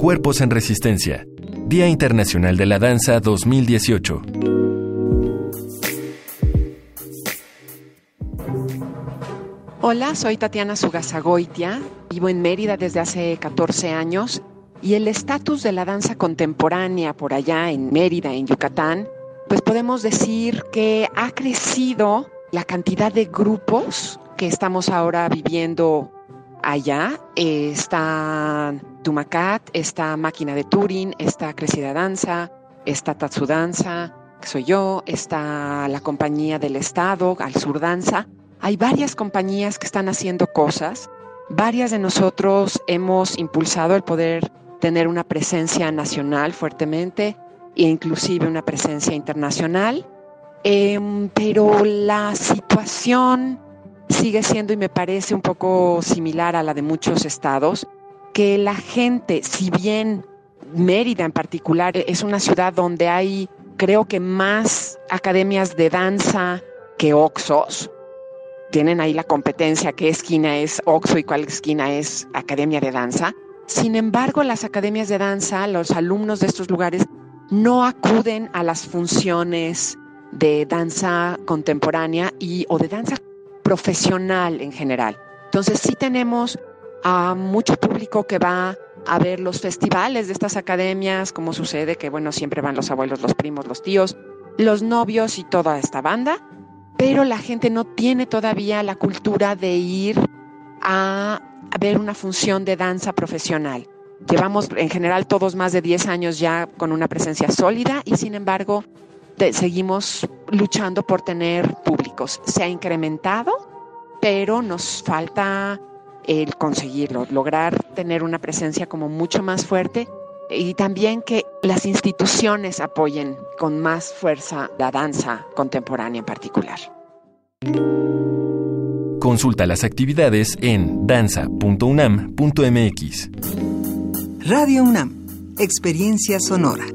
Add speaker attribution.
Speaker 1: Cuerpos en Resistencia. Día Internacional de la Danza 2018.
Speaker 2: Hola, soy Tatiana Sugasagoitia. Vivo en Mérida desde hace 14 años y el estatus de la danza contemporánea por allá en Mérida, en Yucatán, pues podemos decir que ha crecido la cantidad de grupos que estamos ahora viviendo allá. está Tumacat, está Máquina de Turing, está Crecida Danza, está Tatsu Danza, que soy yo, está la compañía del Estado, Al Sur Danza. Hay varias compañías que están haciendo cosas. Varias de nosotros hemos impulsado el poder tener una presencia nacional fuertemente e inclusive una presencia internacional. Em, pero la situación sigue siendo y me parece un poco similar a la de muchos estados, que la gente, si bien Mérida en particular es una ciudad donde hay creo que más academias de danza que Oxos, tienen ahí la competencia, qué esquina es Oxo y cuál esquina es Academia de Danza. Sin embargo, las academias de danza, los alumnos de estos lugares no acuden a las funciones de danza contemporánea y o de danza profesional en general. Entonces sí tenemos a mucho público que va a ver los festivales de estas academias, como sucede que bueno, siempre van los abuelos, los primos, los tíos, los novios y toda esta banda, pero la gente no tiene todavía la cultura de ir a, ver una función de danza profesional. Llevamos en general todos más de 10 años ya con una presencia sólida y sin embargo seguimos luchando por tener públicos. Se ha incrementado, pero nos falta el conseguirlo, lograr tener una presencia como mucho más fuerte y también que las instituciones apoyen con más fuerza la danza contemporánea en particular.
Speaker 1: Consulta las actividades en danza.unam.mx.
Speaker 3: Radio UNAM, Experiencia Sonora.